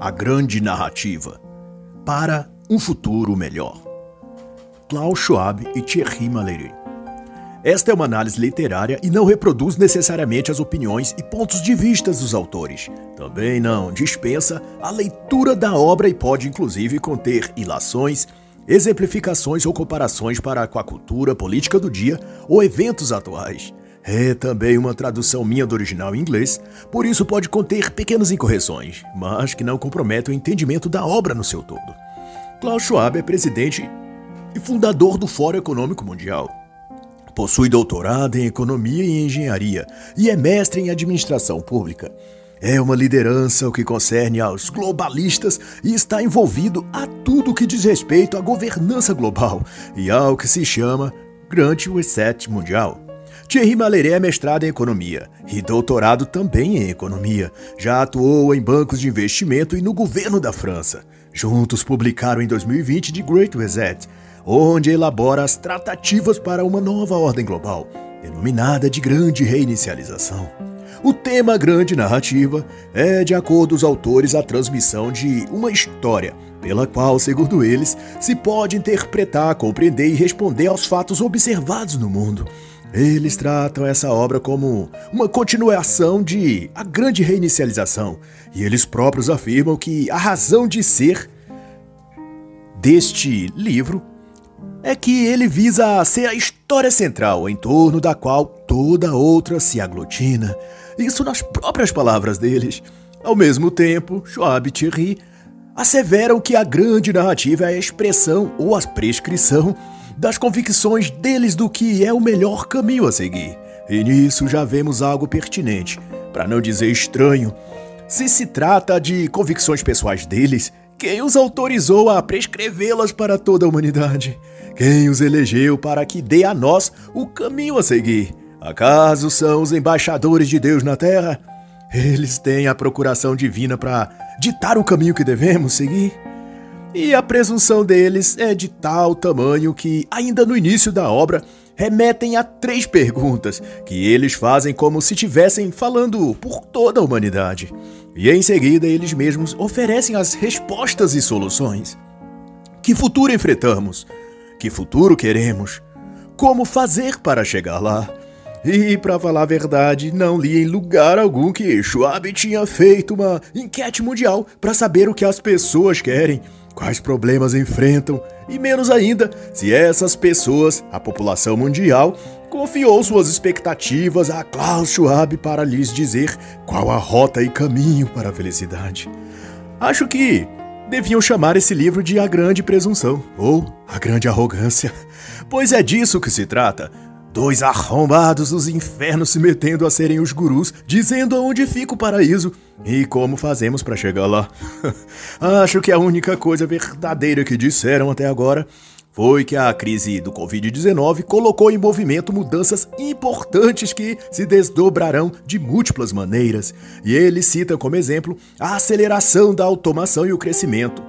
A Grande Narrativa para um Futuro Melhor. Klaus Schwab e Thierry Malherbe. Esta é uma análise literária e não reproduz necessariamente as opiniões e pontos de vista dos autores. Também não dispensa a leitura da obra e pode inclusive conter ilações, exemplificações ou comparações para com a cultura política do dia ou eventos atuais. É também uma tradução minha do original em inglês, por isso pode conter pequenas incorreções, mas que não comprometem o entendimento da obra no seu todo. Klaus Schwab é presidente e fundador do Fórum Econômico Mundial. Possui doutorado em Economia e Engenharia e é mestre em Administração Pública. É uma liderança o que concerne aos globalistas e está envolvido a tudo que diz respeito à governança global e ao que se chama Grande Reset Mundial. Thierry Malheré é mestrado em economia e doutorado também em economia. Já atuou em bancos de investimento e no governo da França. Juntos publicaram em 2020 The Great Reset, onde elabora as tratativas para uma nova ordem global, denominada de Grande Reinicialização. O tema Grande Narrativa é, de acordo os autores, a transmissão de uma história, pela qual, segundo eles, se pode interpretar, compreender e responder aos fatos observados no mundo. Eles tratam essa obra como uma continuação de A Grande Reinicialização, e eles próprios afirmam que a razão de ser deste livro é que ele visa ser a história central em torno da qual toda outra se aglutina. Isso nas próprias palavras deles. Ao mesmo tempo, Schwab e Thierry asseveram que a grande narrativa é a expressão ou a prescrição das convicções deles do que é o melhor caminho a seguir. E nisso já vemos algo pertinente, para não dizer estranho. Se se trata de convicções pessoais deles, quem os autorizou a prescrevê-las para toda a humanidade? Quem os elegeu para que dê a nós o caminho a seguir? Acaso são os embaixadores de Deus na Terra? Eles têm a procuração divina para ditar o caminho que devemos seguir? E a presunção deles é de tal tamanho que, ainda no início da obra, remetem a três perguntas que eles fazem como se estivessem falando por toda a humanidade. E em seguida eles mesmos oferecem as respostas e soluções. Que futuro enfrentamos? Que futuro queremos? Como fazer para chegar lá? E, para falar a verdade, não li em lugar algum que Schwab tinha feito uma enquete mundial para saber o que as pessoas querem quais problemas enfrentam e menos ainda se essas pessoas, a população mundial, confiou suas expectativas a Klaus Schwab para lhes dizer qual a rota e caminho para a felicidade. Acho que deviam chamar esse livro de A Grande Presunção ou A Grande Arrogância, pois é disso que se trata Dois arrombados dos infernos se metendo a serem os gurus, dizendo aonde fica o paraíso e como fazemos para chegar lá. Acho que a única coisa verdadeira que disseram até agora foi que a crise do Covid-19 colocou em movimento mudanças importantes que se desdobrarão de múltiplas maneiras. E ele cita como exemplo a aceleração da automação e o crescimento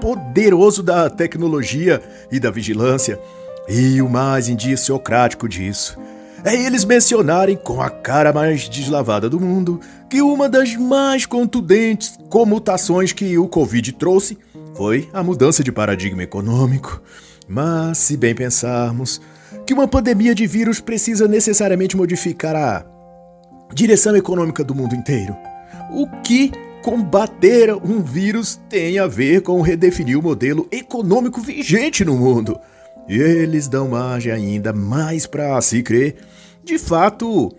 poderoso da tecnologia e da vigilância e o mais indiciocrático disso é eles mencionarem com a cara mais deslavada do mundo que uma das mais contundentes comutações que o Covid trouxe foi a mudança de paradigma econômico. Mas, se bem pensarmos, que uma pandemia de vírus precisa necessariamente modificar a direção econômica do mundo inteiro. O que combater um vírus tem a ver com redefinir o modelo econômico vigente no mundo. Eles dão margem ainda mais para se crer, de fato,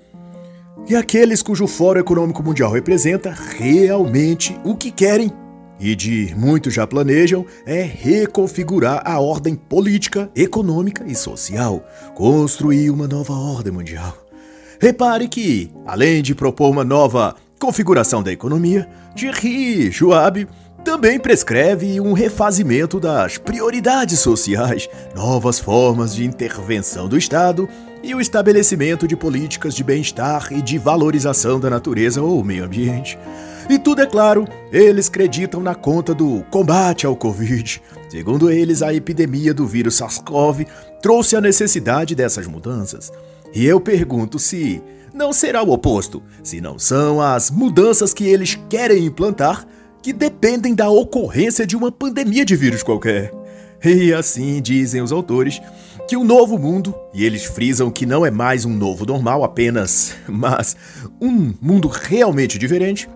que aqueles cujo Fórum Econômico Mundial representa realmente o que querem e de muitos já planejam é reconfigurar a ordem política, econômica e social, construir uma nova ordem mundial. Repare que, além de propor uma nova configuração da economia, Thierry Schwab também prescreve um refazimento das prioridades sociais, novas formas de intervenção do Estado e o estabelecimento de políticas de bem-estar e de valorização da natureza ou meio ambiente. E tudo é claro, eles acreditam na conta do combate ao Covid. Segundo eles, a epidemia do vírus SARS-CoV trouxe a necessidade dessas mudanças. E eu pergunto se não será o oposto, se não são as mudanças que eles querem implantar que dependem da ocorrência de uma pandemia de vírus qualquer. E assim dizem os autores que o novo mundo, e eles frisam que não é mais um novo normal apenas, mas um mundo realmente diferente,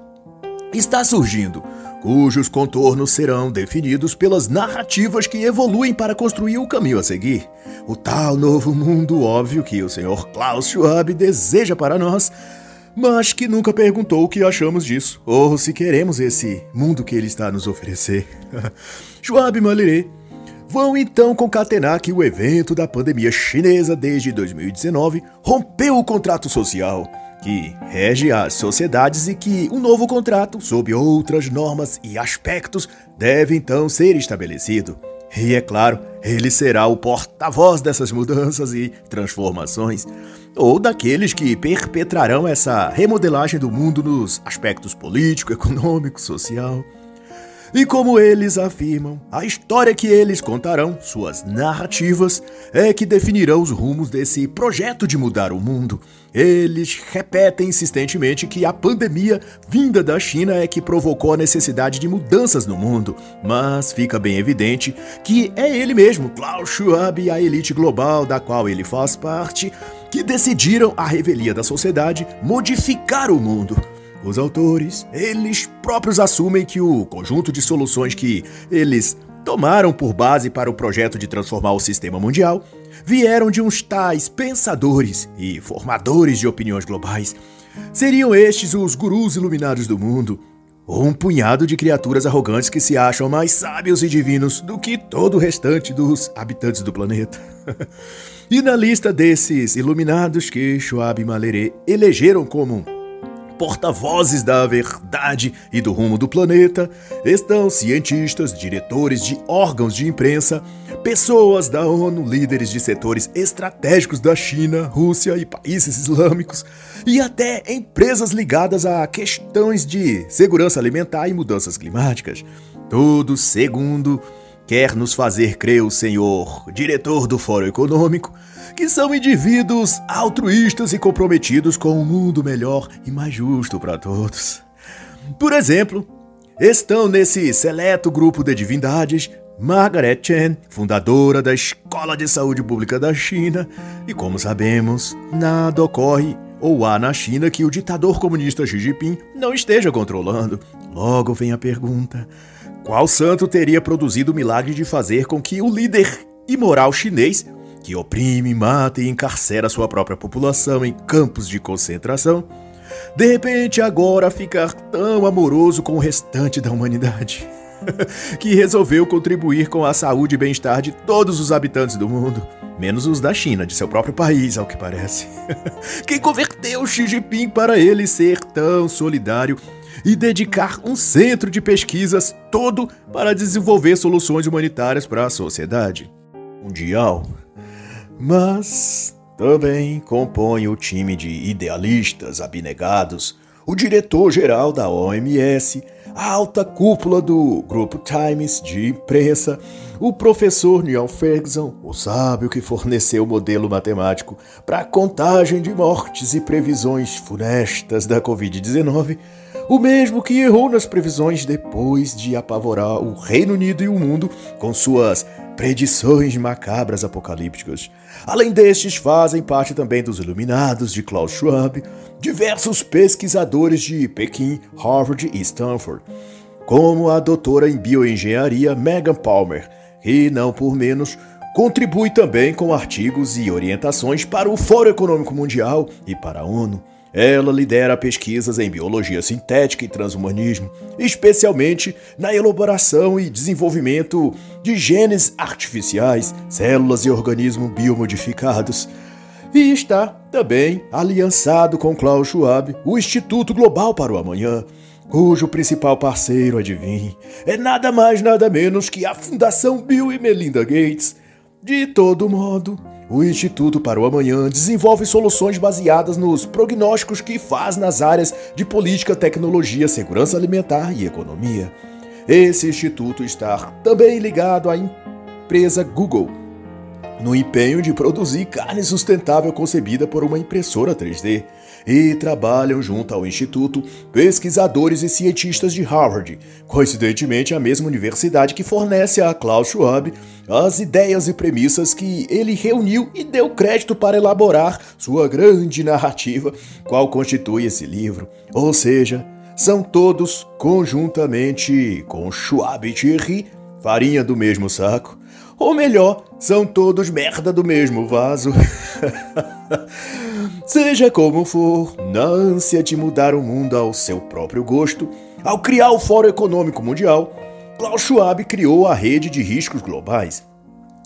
está surgindo, cujos contornos serão definidos pelas narrativas que evoluem para construir o caminho a seguir. O tal novo mundo óbvio que o Sr. Klaus Schwab deseja para nós, mas que nunca perguntou o que achamos disso, ou se queremos esse mundo que ele está a nos oferecer. Schwab Maliré vão então concatenar que o evento da pandemia chinesa desde 2019 rompeu o contrato social que rege as sociedades e que um novo contrato, sob outras normas e aspectos, deve então ser estabelecido. E é claro, ele será o porta-voz dessas mudanças e transformações, ou daqueles que perpetrarão essa remodelagem do mundo nos aspectos político, econômico, social. E como eles afirmam, a história que eles contarão, suas narrativas, é que definirão os rumos desse projeto de mudar o mundo. Eles repetem insistentemente que a pandemia vinda da China é que provocou a necessidade de mudanças no mundo, mas fica bem evidente que é ele mesmo, Klaus Schwab e a elite global da qual ele faz parte, que decidiram a revelia da sociedade modificar o mundo. Os autores, eles próprios assumem que o conjunto de soluções que eles tomaram por base para o projeto de transformar o sistema mundial vieram de uns tais pensadores e formadores de opiniões globais. Seriam estes os gurus iluminados do mundo, ou um punhado de criaturas arrogantes que se acham mais sábios e divinos do que todo o restante dos habitantes do planeta. e na lista desses iluminados que Schwab e Malheré elegeram como porta-vozes da verdade e do rumo do planeta, estão cientistas, diretores de órgãos de imprensa, pessoas da ONU, líderes de setores estratégicos da China, Rússia e países islâmicos, e até empresas ligadas a questões de segurança alimentar e mudanças climáticas. Tudo segundo quer nos fazer crer o senhor diretor do Fórum Econômico que são indivíduos altruístas e comprometidos com um mundo melhor e mais justo para todos. Por exemplo, estão nesse seleto grupo de divindades Margaret Chen, fundadora da Escola de Saúde Pública da China, e como sabemos, nada ocorre ou há na China que o ditador comunista Xi Jinping não esteja controlando. Logo vem a pergunta: qual santo teria produzido o milagre de fazer com que o líder imoral chinês que oprime, mata e encarcera sua própria população em campos de concentração, de repente agora ficar tão amoroso com o restante da humanidade, que resolveu contribuir com a saúde e bem-estar de todos os habitantes do mundo, menos os da China, de seu próprio país, ao que parece. Quem converteu Xi Jinping para ele ser tão solidário e dedicar um centro de pesquisas todo para desenvolver soluções humanitárias para a sociedade mundial mas também compõe o time de idealistas abnegados, o diretor-geral da OMS, a alta cúpula do Grupo Times de imprensa, o professor Neil Ferguson, o sábio que forneceu o modelo matemático para a contagem de mortes e previsões funestas da Covid-19, o mesmo que errou nas previsões depois de apavorar o Reino Unido e o mundo com suas predições macabras apocalípticas. Além destes, fazem parte também dos Iluminados de Klaus Schwab, diversos pesquisadores de Pequim, Harvard e Stanford, como a doutora em bioengenharia Megan Palmer, e não por menos contribui também com artigos e orientações para o Fórum Econômico Mundial e para a ONU. Ela lidera pesquisas em biologia sintética e transhumanismo, especialmente na elaboração e desenvolvimento de genes artificiais, células e organismos biomodificados. E está também aliançado com Klaus Schwab, o Instituto Global para o Amanhã, cujo principal parceiro, adivinhe, é nada mais nada menos que a Fundação Bill e Melinda Gates. De todo modo, o Instituto para o Amanhã desenvolve soluções baseadas nos prognósticos que faz nas áreas de política, tecnologia, segurança alimentar e economia. Esse instituto está também ligado à empresa Google, no empenho de produzir carne sustentável concebida por uma impressora 3D. E trabalham junto ao Instituto pesquisadores e cientistas de Harvard, coincidentemente a mesma universidade que fornece a Klaus Schwab as ideias e premissas que ele reuniu e deu crédito para elaborar sua grande narrativa, qual constitui esse livro. Ou seja, são todos conjuntamente com Schwab e Thierry, farinha do mesmo saco. Ou melhor, são todos merda do mesmo vaso. Seja como for, na ânsia de mudar o mundo ao seu próprio gosto, ao criar o Fórum Econômico Mundial, Klaus Schwab criou a rede de riscos globais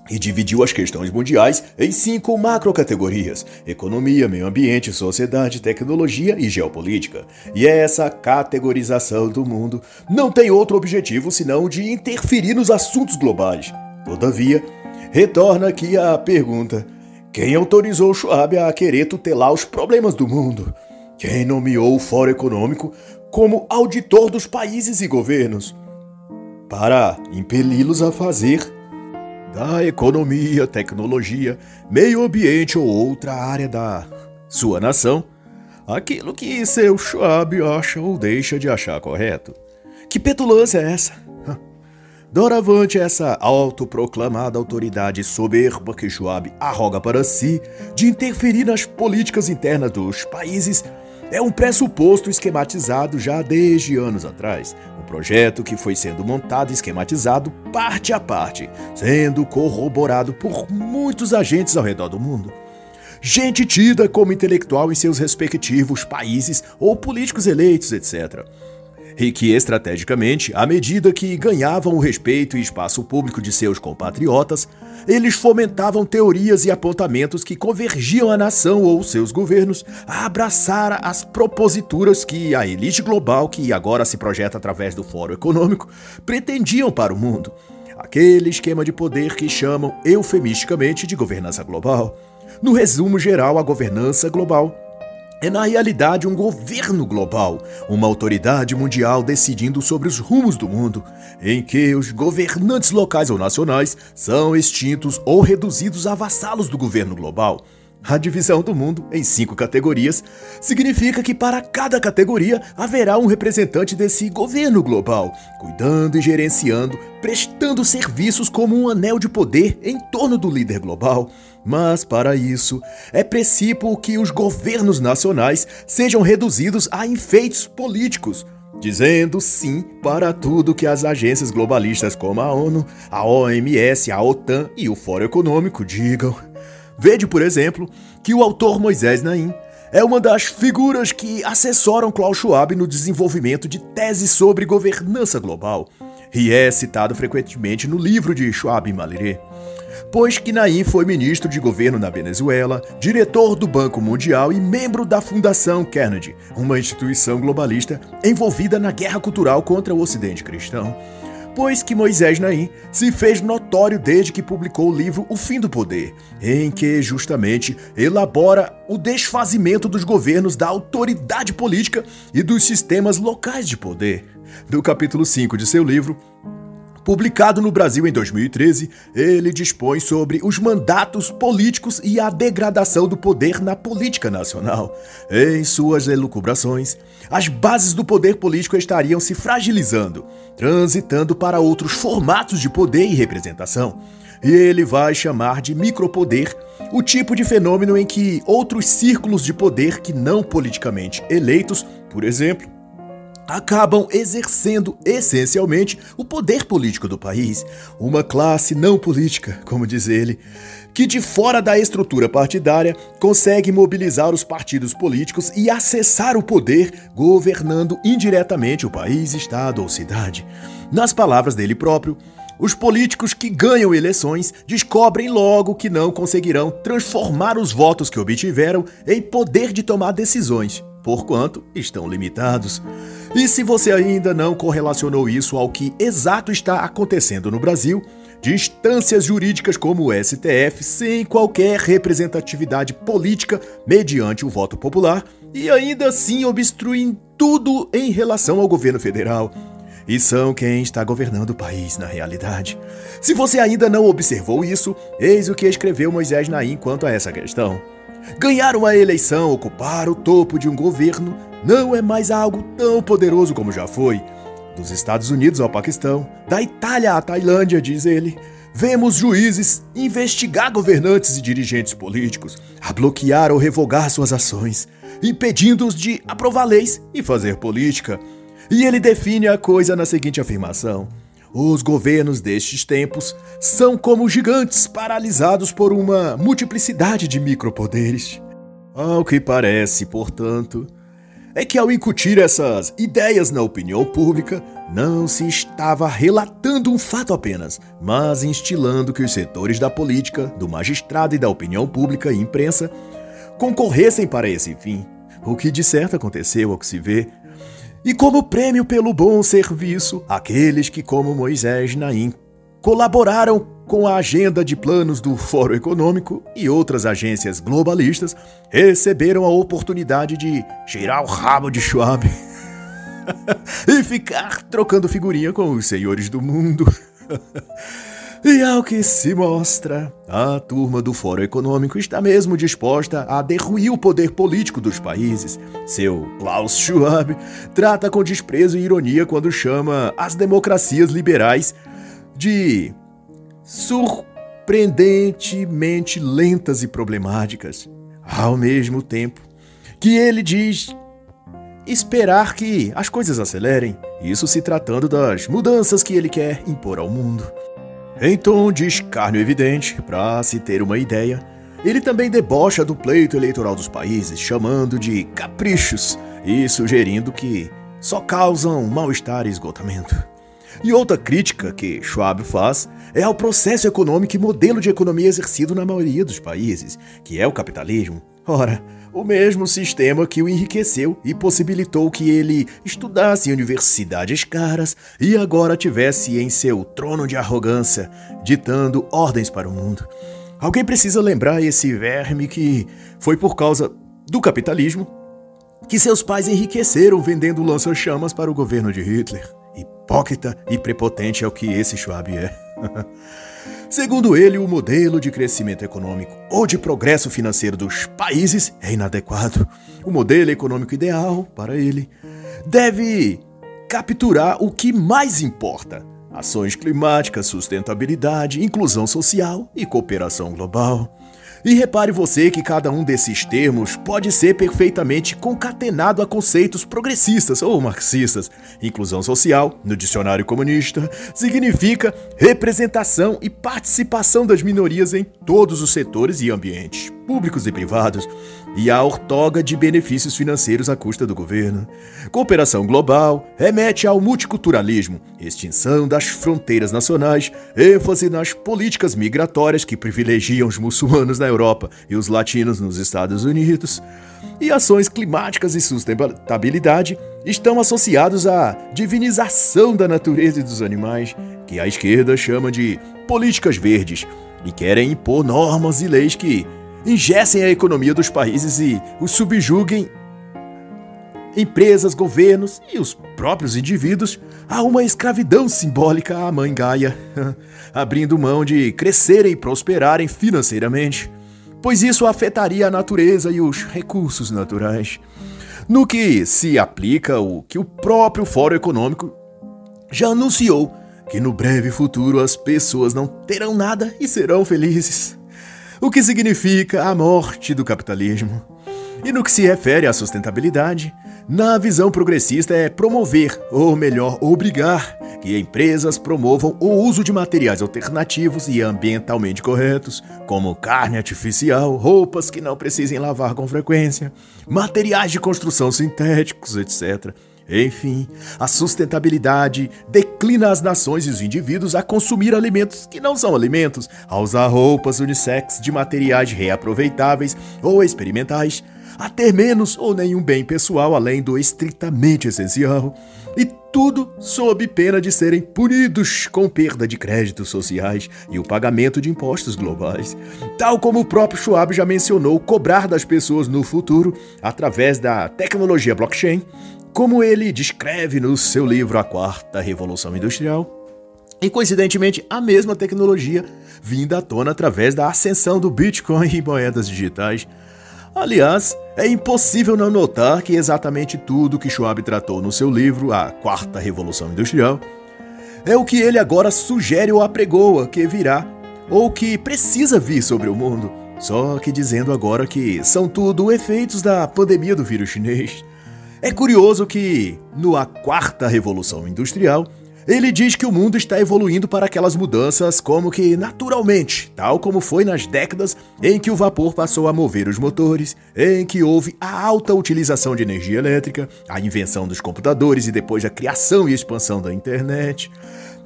e dividiu as questões mundiais em cinco macrocategorias: economia, meio ambiente, sociedade, tecnologia e geopolítica. E essa categorização do mundo não tem outro objetivo senão de interferir nos assuntos globais. Todavia, retorna aqui a pergunta: quem autorizou Schwab a querer tutelar os problemas do mundo? Quem nomeou o Fórum Econômico como auditor dos países e governos? Para impeli-los a fazer da economia, tecnologia, meio ambiente ou outra área da sua nação aquilo que seu Schwab acha ou deixa de achar correto. Que petulância é essa? Doravante essa autoproclamada autoridade soberba que Schwab arroga para si de interferir nas políticas internas dos países é um pressuposto esquematizado já desde anos atrás. Um projeto que foi sendo montado e esquematizado parte a parte, sendo corroborado por muitos agentes ao redor do mundo. Gente tida como intelectual em seus respectivos países ou políticos eleitos, etc e que, estrategicamente, à medida que ganhavam o respeito e espaço público de seus compatriotas, eles fomentavam teorias e apontamentos que convergiam a nação ou seus governos a abraçar as proposituras que a elite global, que agora se projeta através do Fórum Econômico, pretendiam para o mundo. Aquele esquema de poder que chamam eufemisticamente de governança global. No resumo geral, a governança global é na realidade um governo global, uma autoridade mundial decidindo sobre os rumos do mundo, em que os governantes locais ou nacionais são extintos ou reduzidos a vassalos do governo global. A divisão do mundo em cinco categorias significa que para cada categoria haverá um representante desse governo global, cuidando e gerenciando, prestando serviços como um anel de poder em torno do líder global. Mas para isso é preciso que os governos nacionais sejam reduzidos a enfeites políticos dizendo sim para tudo que as agências globalistas como a ONU, a OMS, a OTAN e o Fórum Econômico digam. Vede, por exemplo, que o autor Moisés Naim é uma das figuras que assessoram Klaus Schwab no desenvolvimento de teses sobre governança global, e é citado frequentemente no livro de Schwab e Maliré. Pois que Naim foi ministro de governo na Venezuela, diretor do Banco Mundial e membro da Fundação Kennedy, uma instituição globalista envolvida na guerra cultural contra o Ocidente cristão pois que Moisés Naim se fez notório desde que publicou o livro O Fim do Poder, em que justamente elabora o desfazimento dos governos da autoridade política e dos sistemas locais de poder. No capítulo 5 de seu livro, Publicado no Brasil em 2013, ele dispõe sobre os mandatos políticos e a degradação do poder na política nacional. Em suas elucubrações, as bases do poder político estariam se fragilizando, transitando para outros formatos de poder e representação. E ele vai chamar de micropoder o tipo de fenômeno em que outros círculos de poder que não politicamente eleitos, por exemplo, acabam exercendo essencialmente o poder político do país, uma classe não política, como diz ele, que de fora da estrutura partidária consegue mobilizar os partidos políticos e acessar o poder, governando indiretamente o país, estado ou cidade. Nas palavras dele próprio, os políticos que ganham eleições descobrem logo que não conseguirão transformar os votos que obtiveram em poder de tomar decisões, porquanto estão limitados. E se você ainda não correlacionou isso ao que exato está acontecendo no Brasil, de instâncias jurídicas como o STF, sem qualquer representatividade política mediante o voto popular, e ainda assim obstruem tudo em relação ao governo federal. E são quem está governando o país na realidade. Se você ainda não observou isso, eis o que escreveu Moisés Naim quanto a essa questão. Ganhar uma eleição, ocupar o topo de um governo, não é mais algo tão poderoso como já foi. Dos Estados Unidos ao Paquistão, da Itália à Tailândia, diz ele, vemos juízes investigar governantes e dirigentes políticos, a bloquear ou revogar suas ações, impedindo-os de aprovar leis e fazer política. E ele define a coisa na seguinte afirmação: os governos destes tempos são como gigantes paralisados por uma multiplicidade de micropoderes. Ao que parece, portanto, é que ao incutir essas ideias na opinião pública, não se estava relatando um fato apenas, mas instilando que os setores da política, do magistrado e da opinião pública e imprensa concorressem para esse fim, o que de certo aconteceu ao que se vê e como prêmio pelo bom serviço, aqueles que, como Moisés Naim, colaboraram com a agenda de planos do Fórum Econômico e outras agências globalistas, receberam a oportunidade de cheirar o rabo de Schwab e ficar trocando figurinha com os senhores do mundo. E ao que se mostra, a turma do Fórum Econômico está mesmo disposta a derruir o poder político dos países. Seu Klaus Schwab trata com desprezo e ironia quando chama as democracias liberais de surpreendentemente lentas e problemáticas. Ao mesmo tempo que ele diz esperar que as coisas acelerem, isso se tratando das mudanças que ele quer impor ao mundo. Em tom de escárnio evidente, para se ter uma ideia, ele também debocha do pleito eleitoral dos países, chamando de caprichos e sugerindo que só causam mal-estar e esgotamento. E outra crítica que Schwab faz é ao processo econômico e modelo de economia exercido na maioria dos países, que é o capitalismo. Ora, o mesmo sistema que o enriqueceu e possibilitou que ele estudasse em universidades caras e agora tivesse em seu trono de arrogância, ditando ordens para o mundo. Alguém precisa lembrar esse verme que foi por causa do capitalismo que seus pais enriqueceram vendendo lança-chamas para o governo de Hitler. Hipócrita e prepotente é o que esse Schwab é. Segundo ele, o modelo de crescimento econômico ou de progresso financeiro dos países é inadequado. O modelo econômico ideal, para ele, deve capturar o que mais importa: ações climáticas, sustentabilidade, inclusão social e cooperação global. E repare você que cada um desses termos pode ser perfeitamente concatenado a conceitos progressistas ou marxistas. Inclusão social, no dicionário comunista, significa representação e participação das minorias em todos os setores e ambientes, públicos e privados, e a ortoga de benefícios financeiros à custa do governo. Cooperação global remete ao multiculturalismo, extinção das fronteiras nacionais, ênfase nas políticas migratórias que privilegiam os muçulmanos na Europa e os latinos nos Estados Unidos, e ações climáticas e sustentabilidade estão associados à divinização da natureza e dos animais, que a esquerda chama de políticas verdes, e querem impor normas e leis que ingessem a economia dos países e os subjuguem. Empresas, governos e os próprios indivíduos. A uma escravidão simbólica à mãe Gaia, abrindo mão de crescerem e prosperarem financeiramente, pois isso afetaria a natureza e os recursos naturais. No que se aplica o que o próprio Fórum Econômico já anunciou que no breve futuro as pessoas não terão nada e serão felizes o que significa a morte do capitalismo. E no que se refere à sustentabilidade, na visão progressista é promover, ou melhor, obrigar, que empresas promovam o uso de materiais alternativos e ambientalmente corretos, como carne artificial, roupas que não precisem lavar com frequência, materiais de construção sintéticos, etc. Enfim, a sustentabilidade declina as nações e os indivíduos a consumir alimentos que não são alimentos, a usar roupas unissex de materiais reaproveitáveis ou experimentais, a ter menos ou nenhum bem pessoal além do estritamente essencial, e tudo sob pena de serem punidos com perda de créditos sociais e o pagamento de impostos globais. Tal como o próprio Schwab já mencionou, cobrar das pessoas no futuro, através da tecnologia blockchain, como ele descreve no seu livro A Quarta Revolução Industrial. E coincidentemente, a mesma tecnologia vinda à tona através da ascensão do Bitcoin e moedas digitais. Aliás, é impossível não notar que exatamente tudo que Schwab tratou no seu livro A Quarta Revolução Industrial é o que ele agora sugere ou apregoa que virá ou que precisa vir sobre o mundo, só que dizendo agora que são tudo efeitos da pandemia do vírus chinês. É curioso que, no A Quarta Revolução Industrial, ele diz que o mundo está evoluindo para aquelas mudanças como que naturalmente, tal como foi nas décadas em que o vapor passou a mover os motores, em que houve a alta utilização de energia elétrica, a invenção dos computadores e depois a criação e expansão da internet.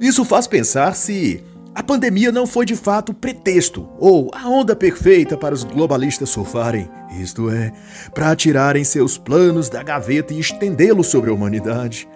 Isso faz pensar se a pandemia não foi de fato pretexto ou a onda perfeita para os globalistas surfarem, isto é, para tirarem seus planos da gaveta e estendê-los sobre a humanidade.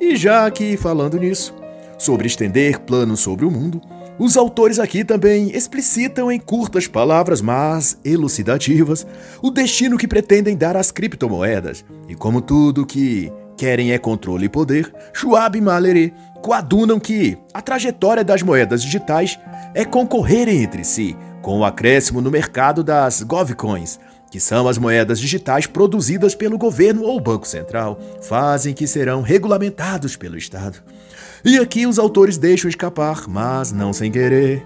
E já que falando nisso, sobre estender planos sobre o mundo, os autores aqui também explicitam em curtas palavras, mas elucidativas, o destino que pretendem dar às criptomoedas. E como tudo que querem é controle e poder, Schwab e Mallory coadunam que a trajetória das moedas digitais é concorrerem entre si, com o acréscimo no mercado das Govcoins, que são as moedas digitais produzidas pelo governo ou Banco Central, fazem que serão regulamentados pelo Estado. E aqui os autores deixam escapar, mas não sem querer,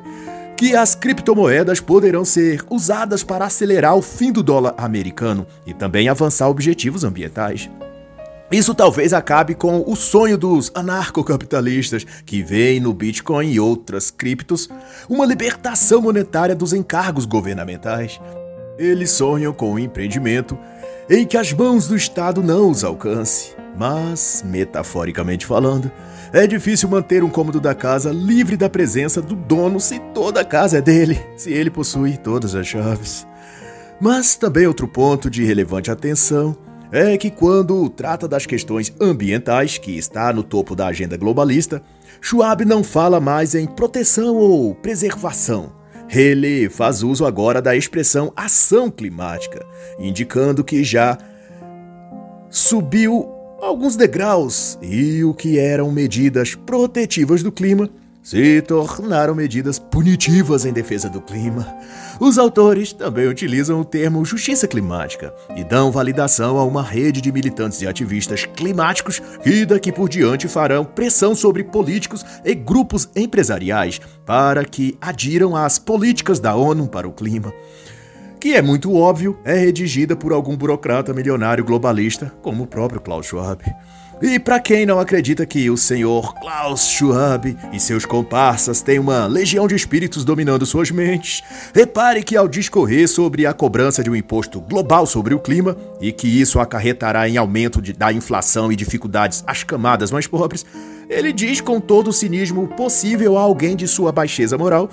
que as criptomoedas poderão ser usadas para acelerar o fim do dólar americano e também avançar objetivos ambientais. Isso talvez acabe com o sonho dos anarcocapitalistas que veem no Bitcoin e outras criptos uma libertação monetária dos encargos governamentais, eles sonham com um empreendimento em que as mãos do Estado não os alcance. Mas, metaforicamente falando, é difícil manter um cômodo da casa livre da presença do dono se toda a casa é dele, se ele possui todas as chaves. Mas também outro ponto de relevante atenção é que quando trata das questões ambientais, que está no topo da agenda globalista, Schwab não fala mais em proteção ou preservação, ele faz uso agora da expressão ação climática, indicando que já subiu alguns degraus e o que eram medidas protetivas do clima se tornaram medidas punitivas em defesa do clima. Os autores também utilizam o termo justiça climática e dão validação a uma rede de militantes e ativistas climáticos que daqui por diante farão pressão sobre políticos e grupos empresariais para que adiram às políticas da ONU para o clima que é muito óbvio, é redigida por algum burocrata milionário globalista, como o próprio Klaus Schwab. E para quem não acredita que o senhor Klaus Schwab e seus comparsas têm uma legião de espíritos dominando suas mentes, repare que ao discorrer sobre a cobrança de um imposto global sobre o clima e que isso acarretará em aumento de, da inflação e dificuldades às camadas mais pobres, ele diz com todo o cinismo possível a alguém de sua baixeza moral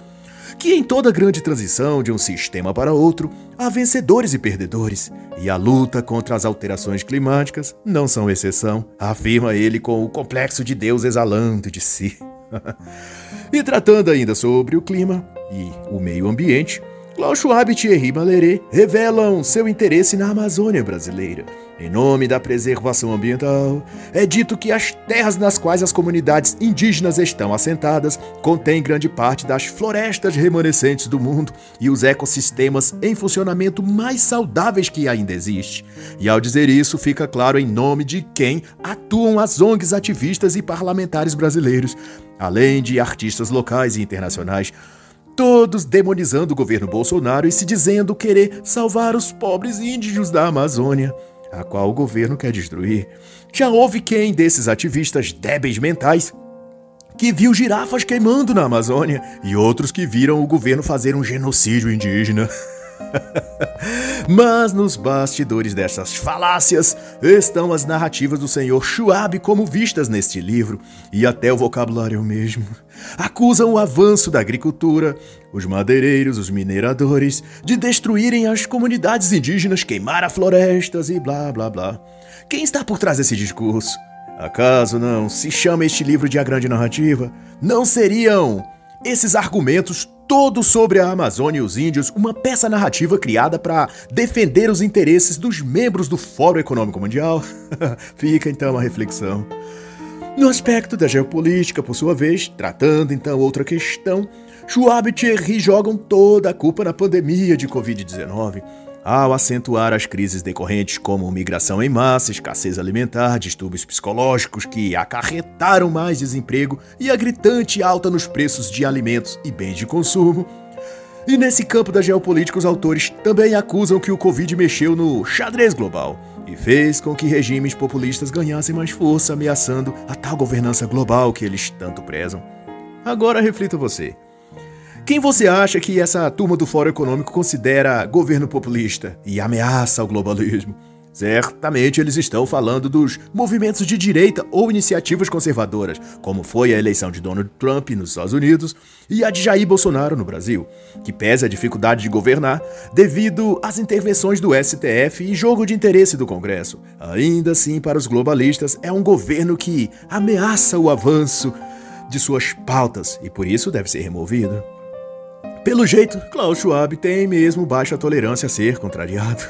que em toda grande transição de um sistema para outro, há vencedores e perdedores, e a luta contra as alterações climáticas não são exceção, afirma ele com o complexo de Deus exalando de si. e tratando ainda sobre o clima e o meio ambiente, Klaus Schwab e Thierry Maleret revelam seu interesse na Amazônia brasileira. Em nome da preservação ambiental, é dito que as terras nas quais as comunidades indígenas estão assentadas contêm grande parte das florestas remanescentes do mundo e os ecossistemas em funcionamento mais saudáveis que ainda existe. E ao dizer isso, fica claro em nome de quem atuam as ONGs ativistas e parlamentares brasileiros, além de artistas locais e internacionais todos demonizando o governo Bolsonaro e se dizendo querer salvar os pobres índios da Amazônia, a qual o governo quer destruir. Já houve quem desses ativistas débeis mentais que viu girafas queimando na Amazônia e outros que viram o governo fazer um genocídio indígena. Mas nos bastidores dessas falácias estão as narrativas do senhor Schwab como vistas neste livro, e até o vocabulário mesmo. Acusam o avanço da agricultura, os madeireiros, os mineradores, de destruírem as comunidades indígenas, queimar as florestas e blá blá blá. Quem está por trás desse discurso? Acaso não se chama este livro de A Grande Narrativa? Não seriam esses argumentos todos sobre a Amazônia e os índios, uma peça narrativa criada para defender os interesses dos membros do Fórum Econômico Mundial? Fica então a reflexão. No aspecto da geopolítica, por sua vez, tratando então outra questão, Schwab e Thierry jogam toda a culpa na pandemia de Covid-19 ao acentuar as crises decorrentes como migração em massa, escassez alimentar, distúrbios psicológicos que acarretaram mais desemprego e a gritante alta nos preços de alimentos e bens de consumo. E nesse campo da geopolítica, os autores também acusam que o Covid mexeu no xadrez global e fez com que regimes populistas ganhassem mais força, ameaçando a tal governança global que eles tanto prezam. Agora reflita você. Quem você acha que essa turma do Fórum Econômico considera governo populista e ameaça ao globalismo? Certamente eles estão falando dos movimentos de direita ou iniciativas conservadoras, como foi a eleição de Donald Trump nos Estados Unidos e a de Jair Bolsonaro no Brasil, que pesa a dificuldade de governar devido às intervenções do STF e jogo de interesse do Congresso. Ainda assim, para os globalistas, é um governo que ameaça o avanço de suas pautas e por isso deve ser removido. Pelo jeito, Klaus Schwab tem mesmo baixa tolerância a ser contrariado.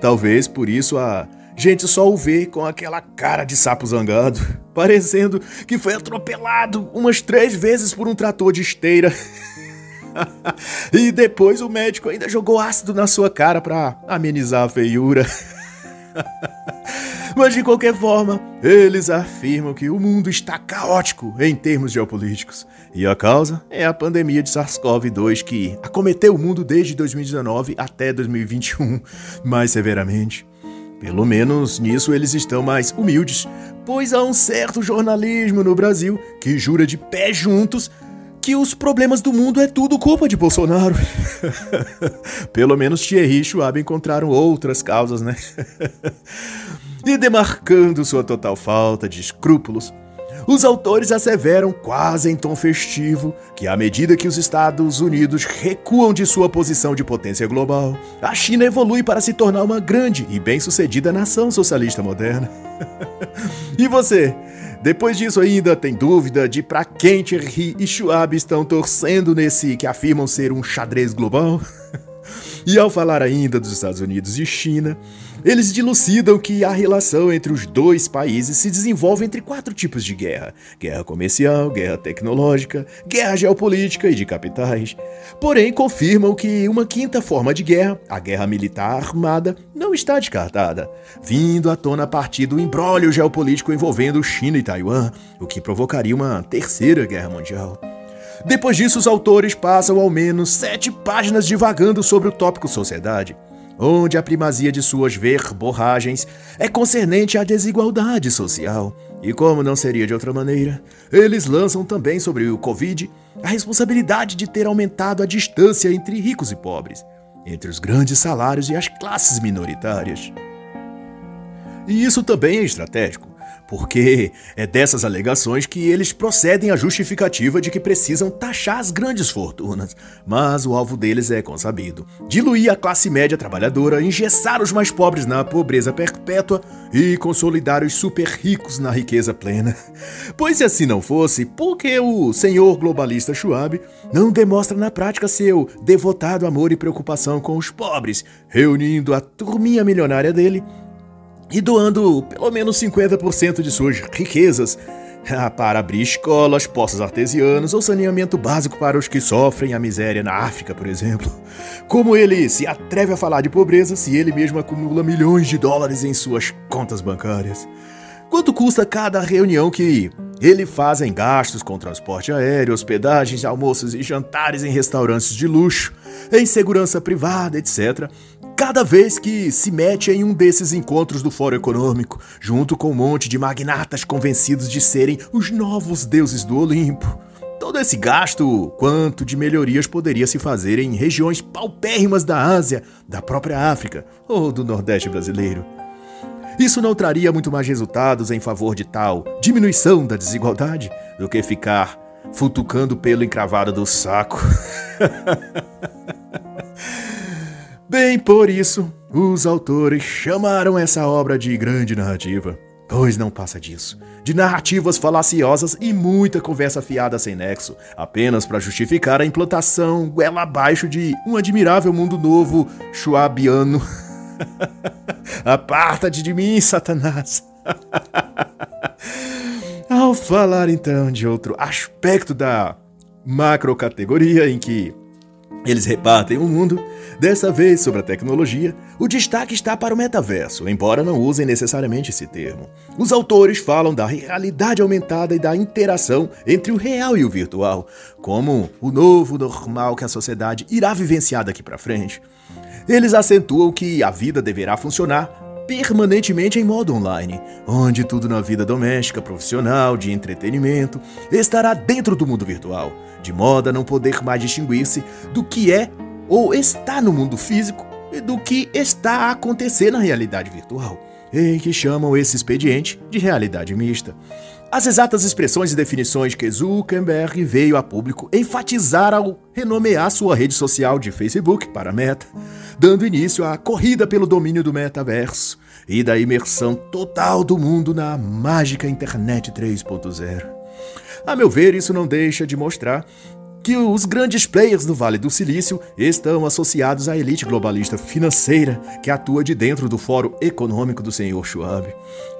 Talvez por isso a gente só o vê com aquela cara de sapo zangado, parecendo que foi atropelado umas três vezes por um trator de esteira. e depois o médico ainda jogou ácido na sua cara para amenizar a feiura. Mas de qualquer forma, eles afirmam que o mundo está caótico em termos geopolíticos. E a causa é a pandemia de SARS-CoV-2 que acometeu o mundo desde 2019 até 2021 mais severamente. Pelo menos nisso eles estão mais humildes, pois há um certo jornalismo no Brasil que jura de pé juntos que os problemas do mundo é tudo culpa de Bolsonaro. Pelo menos Thierry e Schwab encontraram outras causas, né? e demarcando sua total falta de escrúpulos, os autores asseveram, quase em tom festivo, que à medida que os Estados Unidos recuam de sua posição de potência global, a China evolui para se tornar uma grande e bem-sucedida nação socialista moderna. e você? Depois disso ainda tem dúvida de para quem Thierry e Schwab estão torcendo nesse que afirmam ser um xadrez global? e ao falar ainda dos Estados Unidos e China, eles dilucidam que a relação entre os dois países se desenvolve entre quatro tipos de guerra: guerra comercial, guerra tecnológica, guerra geopolítica e de capitais. Porém, confirmam que uma quinta forma de guerra, a guerra militar armada, não está descartada, vindo à tona a partir do embrólio geopolítico envolvendo China e Taiwan, o que provocaria uma terceira guerra mundial. Depois disso, os autores passam ao menos sete páginas divagando sobre o tópico sociedade onde a primazia de suas verborragens é concernente à desigualdade social. E como não seria de outra maneira, eles lançam também sobre o Covid a responsabilidade de ter aumentado a distância entre ricos e pobres, entre os grandes salários e as classes minoritárias. E isso também é estratégico porque é dessas alegações que eles procedem à justificativa de que precisam taxar as grandes fortunas. Mas o alvo deles é consabido: diluir a classe média trabalhadora, engessar os mais pobres na pobreza perpétua e consolidar os super ricos na riqueza plena. Pois se assim não fosse, por que o senhor globalista Schwab não demonstra na prática seu devotado amor e preocupação com os pobres, reunindo a turminha milionária dele e doando pelo menos 50% de suas riquezas para abrir escolas, poços artesianos ou saneamento básico para os que sofrem a miséria na África, por exemplo. Como ele se atreve a falar de pobreza se ele mesmo acumula milhões de dólares em suas contas bancárias? Quanto custa cada reunião que ele faz em gastos com transporte aéreo, hospedagens, almoços e jantares em restaurantes de luxo, em segurança privada, etc cada vez que se mete em um desses encontros do Fórum Econômico, junto com um monte de magnatas convencidos de serem os novos deuses do Olimpo. Todo esse gasto, quanto de melhorias poderia se fazer em regiões paupérrimas da Ásia, da própria África ou do Nordeste brasileiro? Isso não traria muito mais resultados em favor de tal diminuição da desigualdade do que ficar futucando pelo encravado do saco. Bem por isso, os autores chamaram essa obra de grande narrativa, pois não passa disso. De narrativas falaciosas e muita conversa fiada sem nexo, apenas para justificar a implantação goela abaixo de um admirável mundo novo schwabiano. Aparta-te de mim, Satanás! Ao falar então de outro aspecto da macrocategoria em que Eles repartem o mundo, dessa vez sobre a tecnologia, o destaque está para o metaverso, embora não usem necessariamente esse termo. Os autores falam da realidade aumentada e da interação entre o real e o virtual, como o novo normal que a sociedade irá vivenciar daqui para frente. Eles acentuam que a vida deverá funcionar permanentemente em modo online, onde tudo na vida doméstica, profissional, de entretenimento estará dentro do mundo virtual, de modo a não poder mais distinguir-se do que é ou está no mundo físico e do que está a acontecer na realidade virtual, em que chamam esse expediente de realidade mista. As exatas expressões e definições que Zuckerberg veio a público enfatizar ao renomear sua rede social de Facebook para Meta, dando início à corrida pelo domínio do metaverso e da imersão total do mundo na mágica internet 3.0. A meu ver, isso não deixa de mostrar que os grandes players do Vale do Silício estão associados à elite globalista financeira que atua de dentro do Fórum Econômico do Senhor Schwab.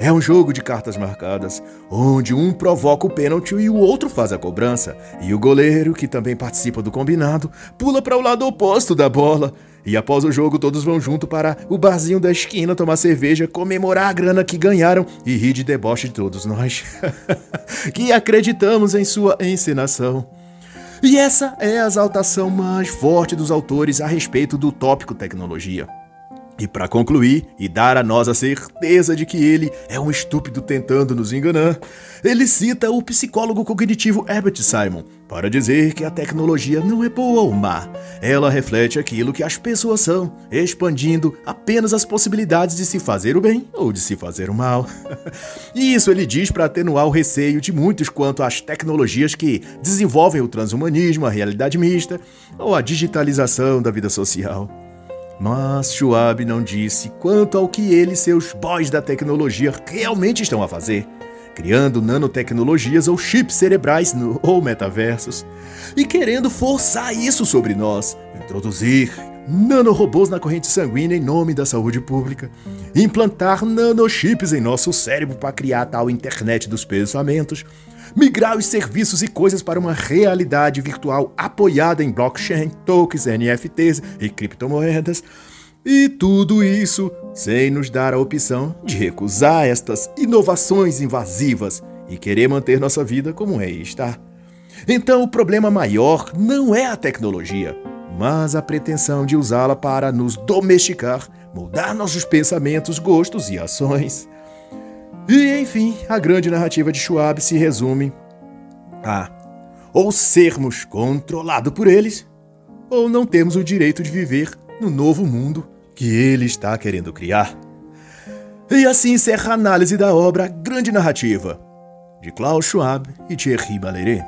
É um jogo de cartas marcadas, onde um provoca o pênalti e o outro faz a cobrança, e o goleiro, que também participa do combinado, pula para o lado oposto da bola. E após o jogo, todos vão junto para o barzinho da esquina tomar cerveja, comemorar a grana que ganharam e rir de deboche de todos nós, que acreditamos em sua encenação. E essa é a exaltação mais forte dos autores a respeito do tópico tecnologia. E para concluir e dar a nós a certeza de que ele é um estúpido tentando nos enganar, ele cita o psicólogo cognitivo Herbert Simon para dizer que a tecnologia não é boa ou má. Ela reflete aquilo que as pessoas são, expandindo apenas as possibilidades de se fazer o bem ou de se fazer o mal. e isso ele diz para atenuar o receio de muitos quanto às tecnologias que desenvolvem o transhumanismo, a realidade mista ou a digitalização da vida social. Mas Schwab não disse quanto ao que ele e seus boys da tecnologia realmente estão a fazer, criando nanotecnologias ou chips cerebrais no, ou metaversos, e querendo forçar isso sobre nós, introduzir nanorobôs na corrente sanguínea em nome da saúde pública, implantar nanochips em nosso cérebro para criar tal internet dos pensamentos, migrar os serviços e coisas para uma realidade virtual apoiada em blockchain, tokens, NFTs e criptomoedas. E tudo isso sem nos dar a opção de recusar estas inovações invasivas e querer manter nossa vida como é está. Então o problema maior não é a tecnologia, mas a pretensão de usá-la para nos domesticar, mudar nossos pensamentos, gostos e ações. E enfim, a grande narrativa de Schwab se resume a ou sermos controlados por eles, ou não temos o direito de viver no novo mundo que ele está querendo criar. E assim encerra a análise da obra Grande Narrativa, de Klaus Schwab e Thierry Baleret.